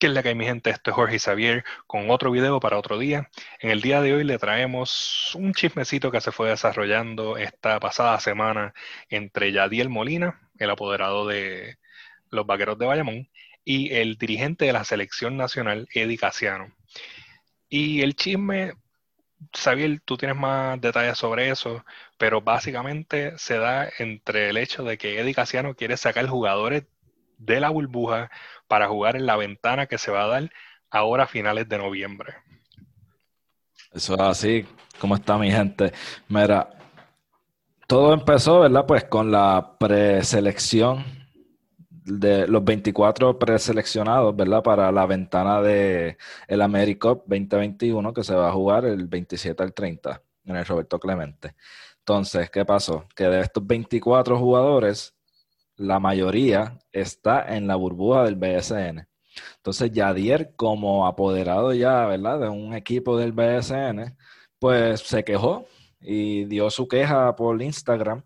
¿Qué es la que hay, mi gente? Esto es Jorge Xavier con otro video para otro día. En el día de hoy le traemos un chismecito que se fue desarrollando esta pasada semana entre Yadiel Molina, el apoderado de los Vaqueros de Bayamón, y el dirigente de la selección nacional, Eddie Casiano. Y el chisme, Xavier, tú tienes más detalles sobre eso, pero básicamente se da entre el hecho de que Eddie Casiano quiere sacar jugadores de la burbuja para jugar en la ventana que se va a dar ahora a finales de noviembre. Eso es así. ¿Cómo está mi gente? Mira, todo empezó, ¿verdad? Pues con la preselección de los 24 preseleccionados, ¿verdad? Para la ventana de el AmeriCup 2021 que se va a jugar el 27 al 30 en el Roberto Clemente. Entonces, ¿qué pasó? Que de estos 24 jugadores, la mayoría está en la burbuja del BSN. Entonces, Yadier, como apoderado ya, ¿verdad?, de un equipo del BSN, pues se quejó y dio su queja por Instagram,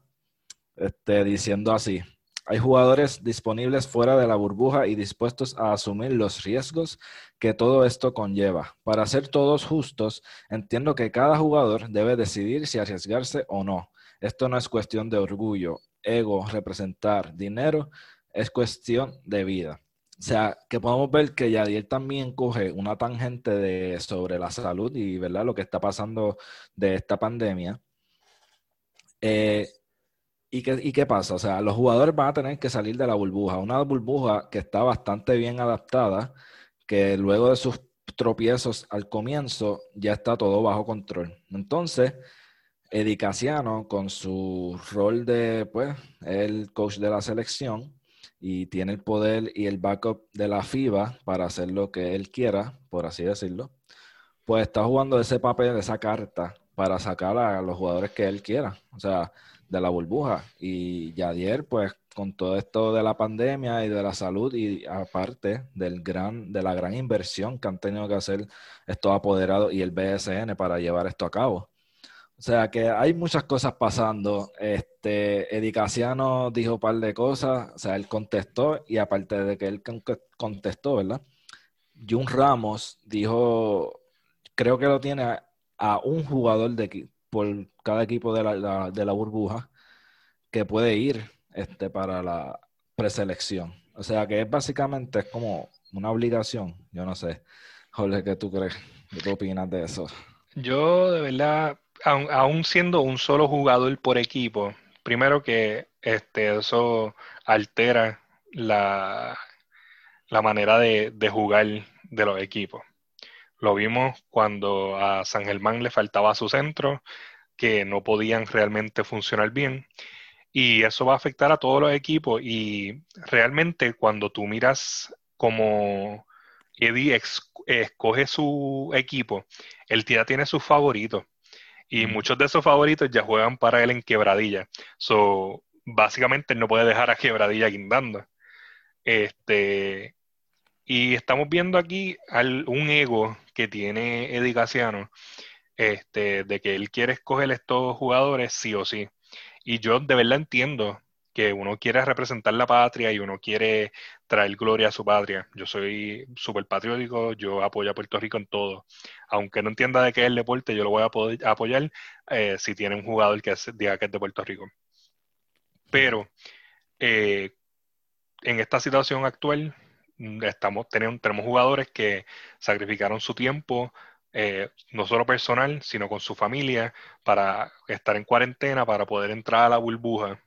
este, diciendo así. Hay jugadores disponibles fuera de la burbuja y dispuestos a asumir los riesgos que todo esto conlleva. Para ser todos justos, entiendo que cada jugador debe decidir si arriesgarse o no. Esto no es cuestión de orgullo, ego, representar, dinero, es cuestión de vida. O sea, que podemos ver que Yadiel también coge una tangente de, sobre la salud y ¿verdad? lo que está pasando de esta pandemia. Eh, ¿y, qué, ¿Y qué pasa? O sea, los jugadores van a tener que salir de la burbuja. Una burbuja que está bastante bien adaptada, que luego de sus tropiezos al comienzo ya está todo bajo control. Entonces, Edicaciano, con su rol de, pues, el coach de la selección y tiene el poder y el backup de la FIBA para hacer lo que él quiera, por así decirlo, pues está jugando ese papel, esa carta, para sacar a los jugadores que él quiera, o sea, de la burbuja. Y Yadier, pues, con todo esto de la pandemia y de la salud y aparte del gran, de la gran inversión que han tenido que hacer estos apoderados y el BSN para llevar esto a cabo o sea que hay muchas cosas pasando. Este, Edicaciano dijo un par de cosas, o sea, él contestó y aparte de que él contestó, ¿verdad? Jun Ramos dijo, creo que lo tiene a, un jugador de por cada equipo de la, de la burbuja que puede ir este, para la preselección. O sea que es básicamente es como una obligación. Yo no sé, Jorge, ¿qué tú crees? ¿Qué opinas de eso? Yo de verdad aún siendo un solo jugador por equipo, primero que este, eso altera la, la manera de, de, jugar de los equipos. Lo vimos cuando a San Germán le faltaba su centro, que no podían realmente funcionar bien. Y eso va a afectar a todos los equipos. Y realmente cuando tú miras como Eddie escoge su equipo, él ya tiene sus favoritos. Y muchos de esos favoritos ya juegan para él en quebradilla. So, básicamente no puede dejar a quebradilla guindando. Este, y estamos viendo aquí al, un ego que tiene Eddie Casiano, este, de que él quiere escoger estos jugadores sí o sí. Y yo de verdad entiendo que uno quiere representar la patria y uno quiere traer gloria a su patria. Yo soy súper patriótico, yo apoyo a Puerto Rico en todo. Aunque no entienda de qué es el deporte, yo lo voy a apoyar eh, si tiene un jugador que diga que es de Puerto Rico. Pero eh, en esta situación actual, mm, estamos, tenemos, tenemos jugadores que sacrificaron su tiempo, eh, no solo personal, sino con su familia, para estar en cuarentena, para poder entrar a la burbuja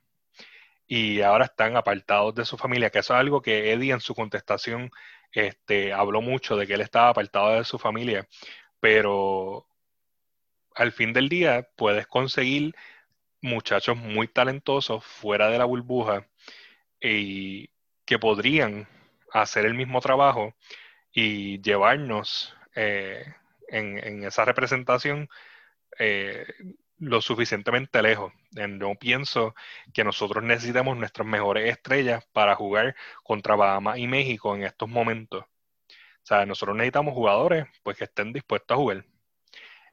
y ahora están apartados de su familia, que eso es algo que Eddie en su contestación este, habló mucho de que él estaba apartado de su familia, pero al fin del día puedes conseguir muchachos muy talentosos fuera de la burbuja y que podrían hacer el mismo trabajo y llevarnos eh, en, esa representación eh, lo suficientemente lejos. No pienso que nosotros necesitemos nuestras mejores estrellas para jugar contra Bahamas y México en estos momentos. O sea, nosotros necesitamos jugadores pues que estén dispuestos a jugar.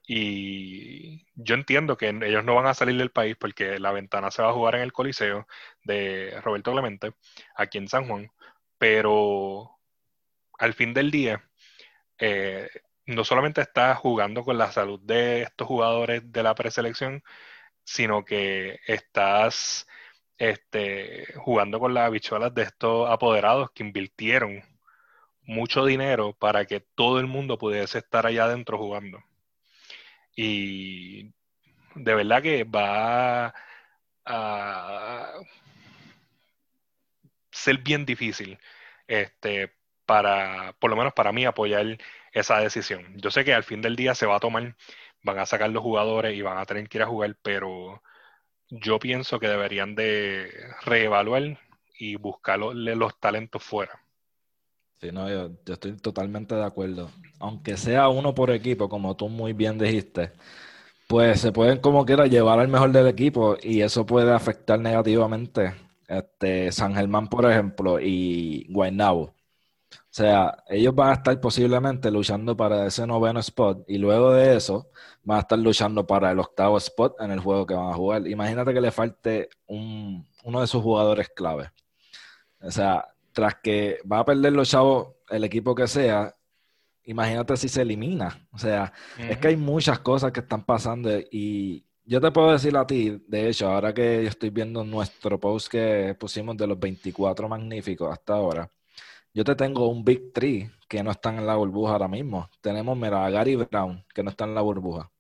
Y yo entiendo que ellos no van a salir del país porque la ventana se va a jugar en el Coliseo de Roberto Clemente, aquí en San Juan, pero al fin del día, eh, no solamente estás jugando con la salud de estos jugadores de la preselección, sino que estás este, jugando con las habichuelas de estos apoderados que invirtieron mucho dinero para que todo el mundo pudiese estar allá adentro jugando. Y de verdad que va a ser bien difícil este, para, por lo menos para mí, apoyar esa decisión. Yo sé que al fin del día se va a tomar, van a sacar los jugadores y van a tener que ir a jugar, pero yo pienso que deberían de reevaluar y buscar los, talentos fuera. Sí, no, yo, estoy totalmente de acuerdo. Aunque sea uno por equipo, como tú muy bien dijiste, pues se pueden como quiera llevar al mejor del equipo y eso puede afectar negativamente. Este, San Germán, por ejemplo, y Guaynabo. O sea, ellos van a estar posiblemente luchando para ese noveno spot y luego de eso van a estar luchando para el octavo spot en el juego que van a jugar. Imagínate que le falte un, uno de sus jugadores clave. O sea, tras que va a perder los chavos, el equipo que sea, imagínate si se elimina. O sea, es que hay muchas cosas que están pasando y yo te puedo decir a ti, de hecho, ahora que yo estoy viendo nuestro post que pusimos de los 24 magníficos hasta ahora yo te tengo un Big Three que no están en la burbuja ahora mismo. Tenemos, mira, a Gary Brown, que no está en la burbuja.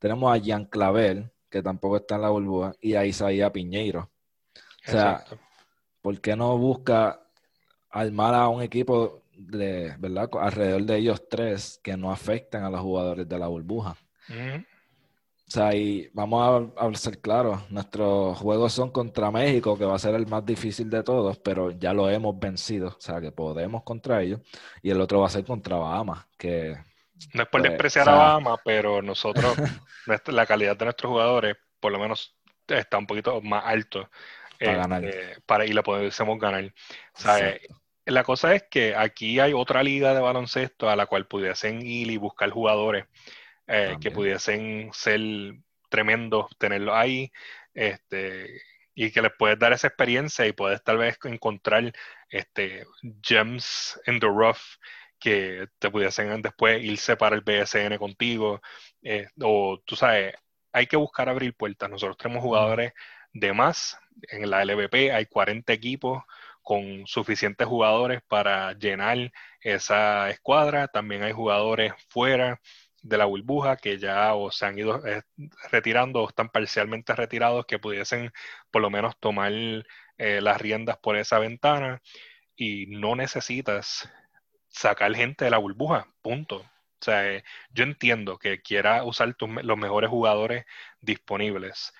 Tenemos a Jean Clavel, que tampoco está en la burbuja, y a Isaías Piñeiro. O sea, ¿por qué no busca armar a un equipo de, ¿verdad? alrededor de ellos tres que no afecten a los jugadores de la burbuja? O sea, y vamos a, ser claros, nuestros juegos son contra México, que va a ser el más difícil de todos, pero ya lo hemos vencido, o sea, que podemos contra ellos, y el otro va a ser contra Bahamas, que... No es por pues, despreciar a Bahamas, pero nosotros, la calidad de nuestros jugadores, por lo menos, está un poquito más alto. Para ganar. Este, para, y la podemos ganar. La cosa es que aquí hay otra liga de baloncesto a la cual pudiesen ir y buscar jugadores eh, que pudiesen ser tremendos, tenerlos ahí, este, y que les puedes dar esa experiencia y puedes tal vez encontrar este, gems in the rough que te pudiesen después irse para el BSN contigo, eh, o tú sabes, hay que buscar abrir puertas. Nosotros tenemos jugadores de más, en la LVP hay 40 equipos con suficientes jugadores para llenar esa escuadra, también hay jugadores fuera de la burbuja que ya o se han ido eh, retirando o están parcialmente retirados que pudiesen por lo menos tomar eh, las riendas por esa ventana y no necesitas sacar gente de la burbuja, punto. O sea, eh, yo entiendo que quiera usar los mejores jugadores disponibles,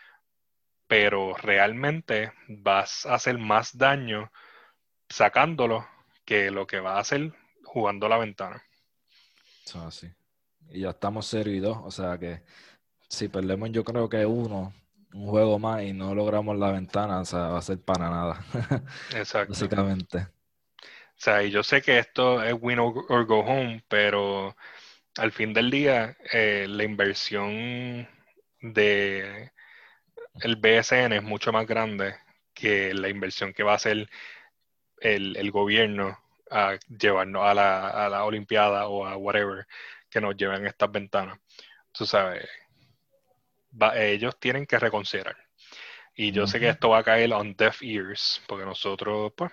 pero realmente vas a hacer más daño sacándolo que lo que va a hacer jugando la ventana. así y ya estamos 0 y 2. O sea que si perdemos, yo creo que uno, un juego más y no logramos la ventana, o sea, va a ser para nada. Exacto. Básicamente. O sea, y yo sé que esto es win or, go home, pero al fin del día, eh, la inversión de el BSN es mucho más grande que la inversión que va a hacer el, el gobierno a llevarnos a la, a la Olimpiada o a whatever que nos lleven estas ventanas. Tú sabes, ellos tienen que reconsiderar. Y yo sé que esto va a caer on deaf ears, porque nosotros, pues,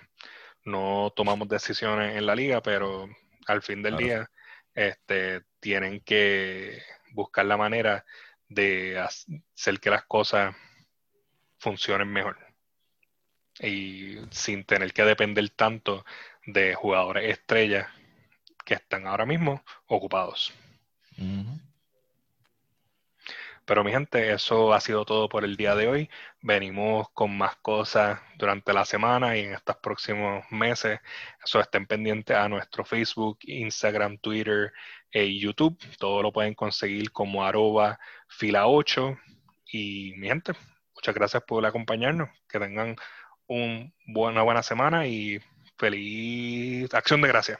no tomamos decisiones en la liga, pero al fin del día, este, tienen que buscar la manera de hacer que las cosas funcionen mejor. Y sin tener que depender tanto de jugadores estrellas que están ahora mismo ocupados. Pero mi gente, eso ha sido todo por el día de hoy. Venimos con más cosas durante la semana y en estos próximos meses. Eso estén pendientes a nuestro Facebook, Instagram, Twitter e YouTube. Todo lo pueden conseguir como arroba fila 8. Y mi gente, muchas gracias por acompañarnos. Que tengan una buena semana y feliz acción de gracias.